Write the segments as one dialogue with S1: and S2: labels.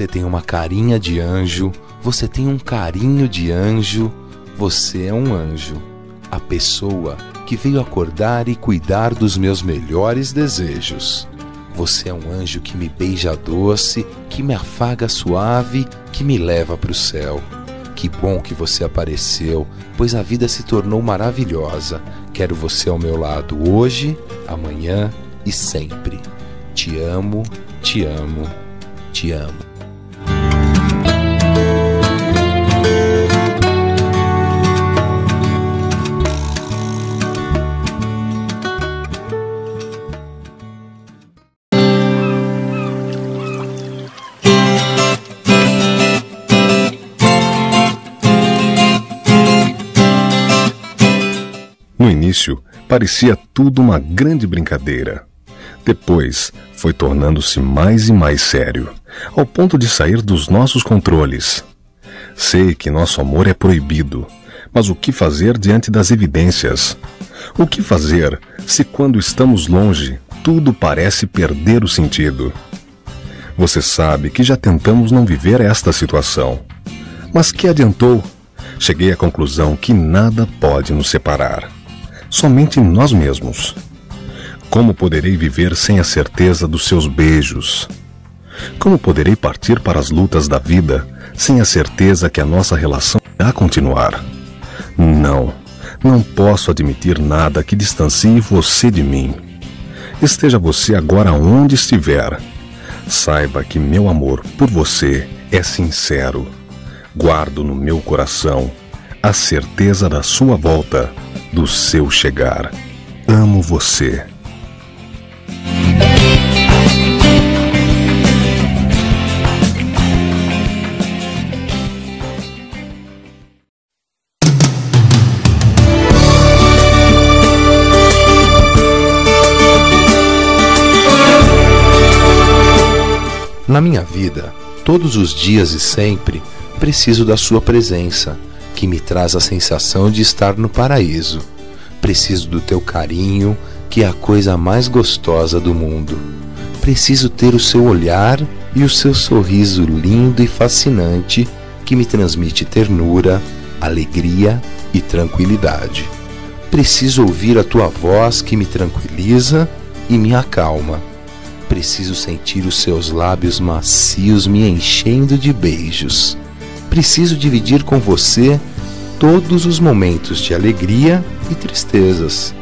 S1: Você tem uma carinha de anjo, você tem um carinho de anjo, você é um anjo. A pessoa que veio acordar e cuidar dos meus melhores desejos. Você é um anjo que me beija doce, que me afaga suave, que me leva para o céu. Que bom que você apareceu, pois a vida se tornou maravilhosa. Quero você ao meu lado hoje, amanhã e sempre. Te amo, te amo, te amo.
S2: Início, parecia tudo uma grande brincadeira. Depois, foi tornando-se mais e mais sério, ao ponto de sair dos nossos controles. Sei que nosso amor é proibido, mas o que fazer diante das evidências? O que fazer se, quando estamos longe, tudo parece perder o sentido? Você sabe que já tentamos não viver esta situação. Mas que adiantou? Cheguei à conclusão que nada pode nos separar somente nós mesmos. Como poderei viver sem a certeza dos seus beijos? Como poderei partir para as lutas da vida sem a certeza que a nossa relação irá continuar? Não, não posso admitir nada que distancie você de mim. Esteja você agora onde estiver. Saiba que meu amor por você é sincero. Guardo no meu coração a certeza da sua volta do seu chegar. Amo você.
S1: Na minha vida, todos os dias e sempre, preciso da Sua presença que me traz a sensação de estar no paraíso. Preciso do teu carinho, que é a coisa mais gostosa do mundo. Preciso ter o seu olhar e o seu sorriso lindo e fascinante que me transmite ternura, alegria e tranquilidade. Preciso ouvir a tua voz que me tranquiliza e me acalma. Preciso sentir os seus lábios macios me enchendo de beijos. Preciso dividir com você todos os momentos de alegria e tristezas.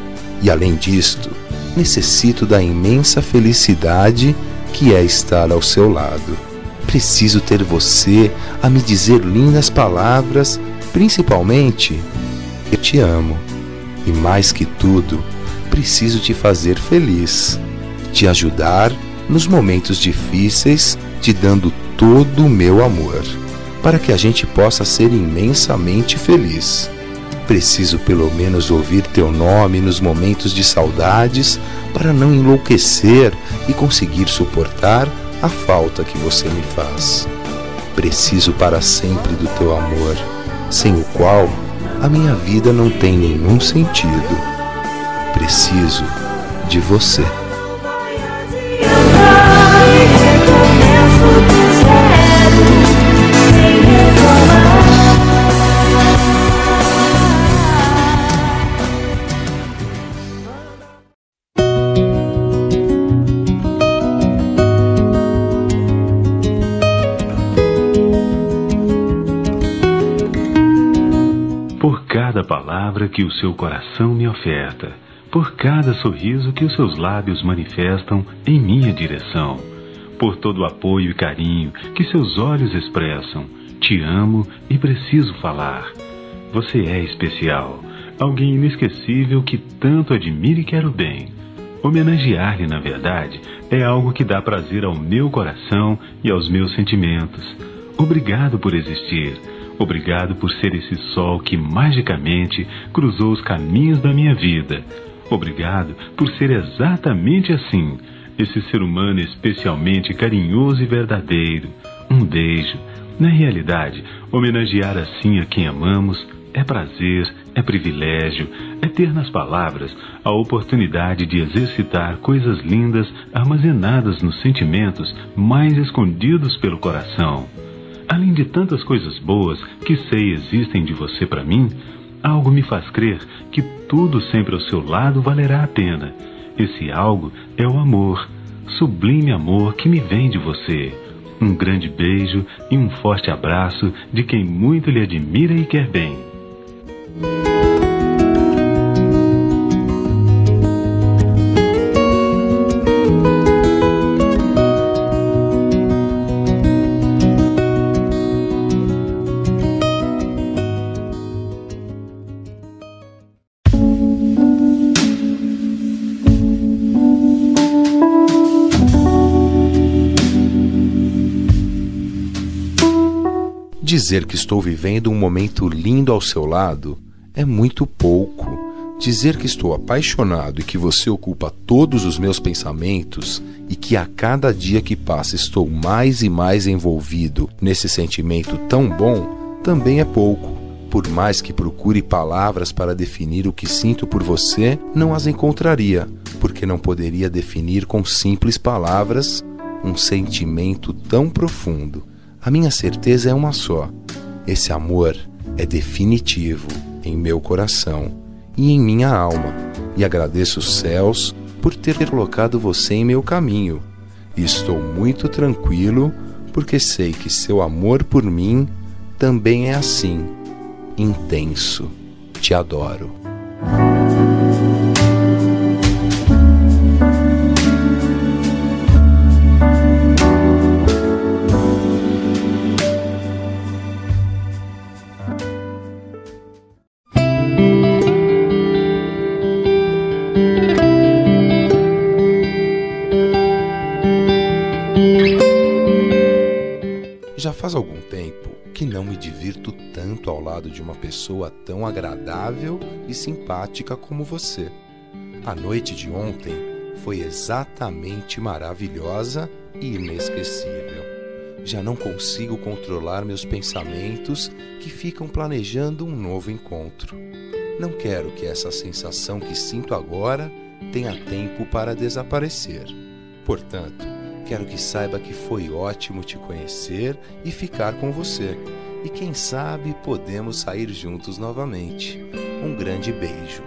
S1: E além disto, necessito da imensa felicidade que é estar ao seu lado. Preciso ter você a me dizer lindas palavras, principalmente eu te amo. E mais que tudo, preciso te fazer feliz, te ajudar nos momentos difíceis, te dando todo o meu amor para que a gente possa ser imensamente feliz. Preciso pelo menos ouvir teu nome nos momentos de saudades para não enlouquecer e conseguir suportar a falta que você me faz. Preciso para sempre do teu amor, sem o qual a minha vida não tem nenhum sentido. Preciso de você.
S3: Palavra que o seu coração me oferta, por cada sorriso que os seus lábios manifestam em minha direção, por todo o apoio e carinho que seus olhos expressam. Te amo e preciso falar. Você é especial, alguém inesquecível que tanto admiro e quero bem. Homenagear-lhe, na verdade, é algo que dá prazer ao meu coração e aos meus sentimentos. Obrigado por existir. Obrigado por ser esse sol que magicamente cruzou os caminhos da minha vida. Obrigado por ser exatamente assim, esse ser humano especialmente carinhoso e verdadeiro. Um beijo. Na realidade, homenagear assim a quem amamos é prazer, é privilégio, é ter nas palavras a oportunidade de exercitar coisas lindas armazenadas nos sentimentos mais escondidos pelo coração. Além de tantas coisas boas que sei existem de você para mim, algo me faz crer que tudo sempre ao seu lado valerá a pena. Esse algo é o amor, sublime amor que me vem de você. Um grande beijo e um forte abraço de quem muito lhe admira e quer bem.
S1: Dizer que estou vivendo um momento lindo ao seu lado é muito pouco. Dizer que estou apaixonado e que você ocupa todos os meus pensamentos e que a cada dia que passa estou mais e mais envolvido nesse sentimento tão bom também é pouco. Por mais que procure palavras para definir o que sinto por você, não as encontraria, porque não poderia definir com simples palavras um sentimento tão profundo. A minha certeza é uma só: esse amor é definitivo em meu coração e em minha alma, e agradeço os céus por ter colocado você em meu caminho. E estou muito tranquilo porque sei que seu amor por mim também é assim, intenso. Te adoro. Já faz algum tempo que não me divirto tanto ao lado de uma pessoa tão agradável e simpática como você. A noite de ontem foi exatamente maravilhosa e inesquecível. Já não consigo controlar meus pensamentos que ficam planejando um novo encontro. Não quero que essa sensação que sinto agora tenha tempo para desaparecer. Portanto, Quero que saiba que foi ótimo te conhecer e ficar com você. E quem sabe podemos sair juntos novamente. Um grande beijo.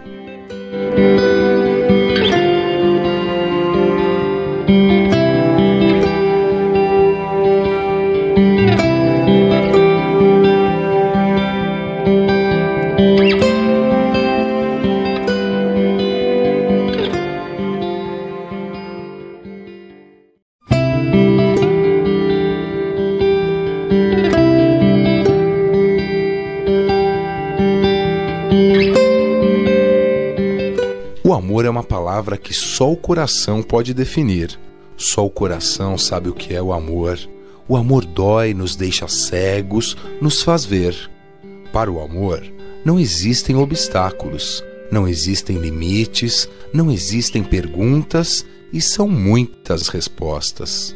S1: Palavra que só o coração pode definir. Só o coração sabe o que é o amor. O amor dói, nos deixa cegos, nos faz ver. Para o amor, não existem obstáculos, não existem limites, não existem perguntas e são muitas respostas.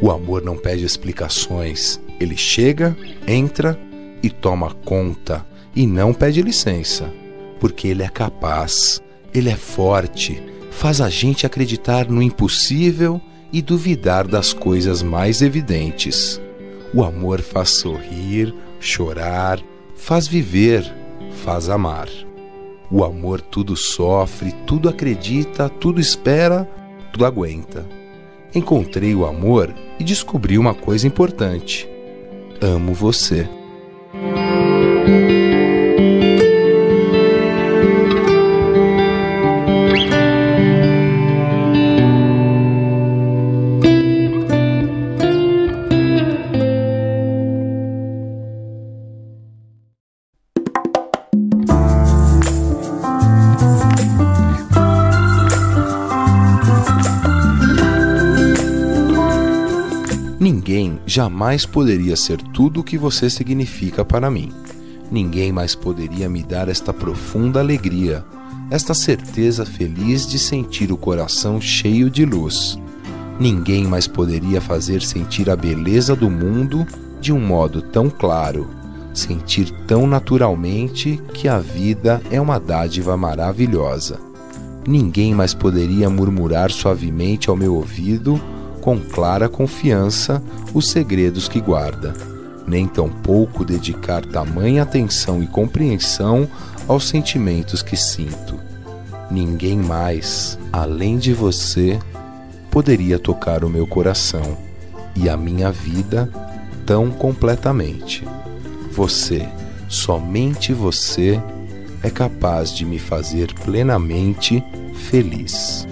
S1: O amor não pede explicações, ele chega, entra e toma conta e não pede licença, porque ele é capaz ele é forte, faz a gente acreditar no impossível e duvidar das coisas mais evidentes. O amor faz sorrir, chorar, faz viver, faz amar. O amor tudo sofre, tudo acredita, tudo espera, tudo aguenta. Encontrei o amor e descobri uma coisa importante: amo você. Ninguém jamais poderia ser tudo o que você significa para mim. Ninguém mais poderia me dar esta profunda alegria, esta certeza feliz de sentir o coração cheio de luz. Ninguém mais poderia fazer sentir a beleza do mundo de um modo tão claro, sentir tão naturalmente que a vida é uma dádiva maravilhosa. Ninguém mais poderia murmurar suavemente ao meu ouvido, com clara confiança, os segredos que guarda, nem tampouco dedicar tamanha atenção e compreensão aos sentimentos que sinto. Ninguém mais, além de você, poderia tocar o meu coração e a minha vida tão completamente. Você, somente você, é capaz de me fazer plenamente feliz.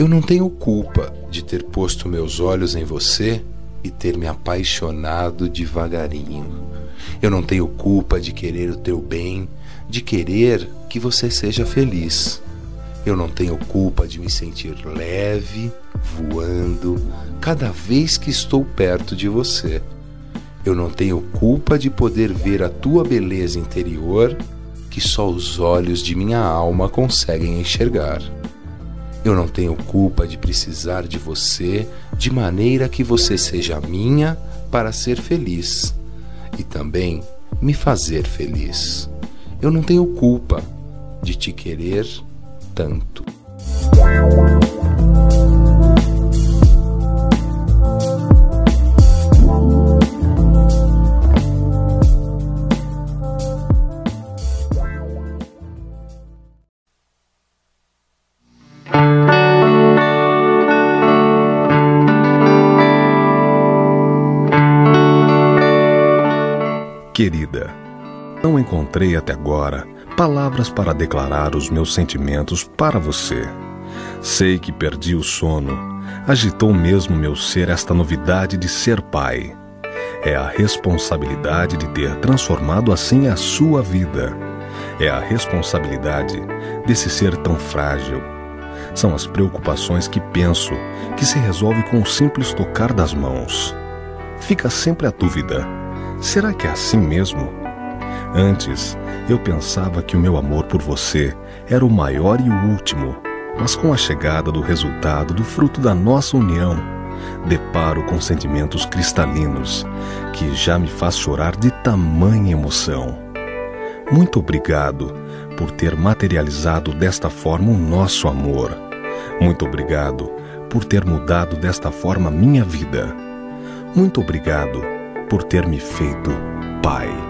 S1: Eu não tenho culpa de ter posto meus olhos em você e ter me apaixonado devagarinho. Eu não tenho culpa de querer o teu bem, de querer que você seja feliz. Eu não tenho culpa de me sentir leve, voando, cada vez que estou perto de você. Eu não tenho culpa de poder ver a tua beleza interior que só os olhos de minha alma conseguem enxergar. Eu não tenho culpa de precisar de você de maneira que você seja minha para ser feliz e também me fazer feliz. Eu não tenho culpa de te querer tanto.
S2: Não encontrei até agora palavras para declarar os meus sentimentos para você. Sei que perdi o sono. Agitou mesmo meu ser esta novidade de ser pai. É a responsabilidade de ter transformado assim a sua vida. É a responsabilidade desse ser tão frágil. São as preocupações que penso que se resolve com o simples tocar das mãos. Fica sempre a dúvida Será que é assim mesmo? Antes, eu pensava que o meu amor por você era o maior e o último, mas com a chegada do resultado do fruto da nossa união, deparo com sentimentos cristalinos que já me faz chorar de tamanha emoção. Muito obrigado por ter materializado desta forma o nosso amor. Muito obrigado por ter mudado desta forma minha vida. Muito obrigado por ter me feito pai.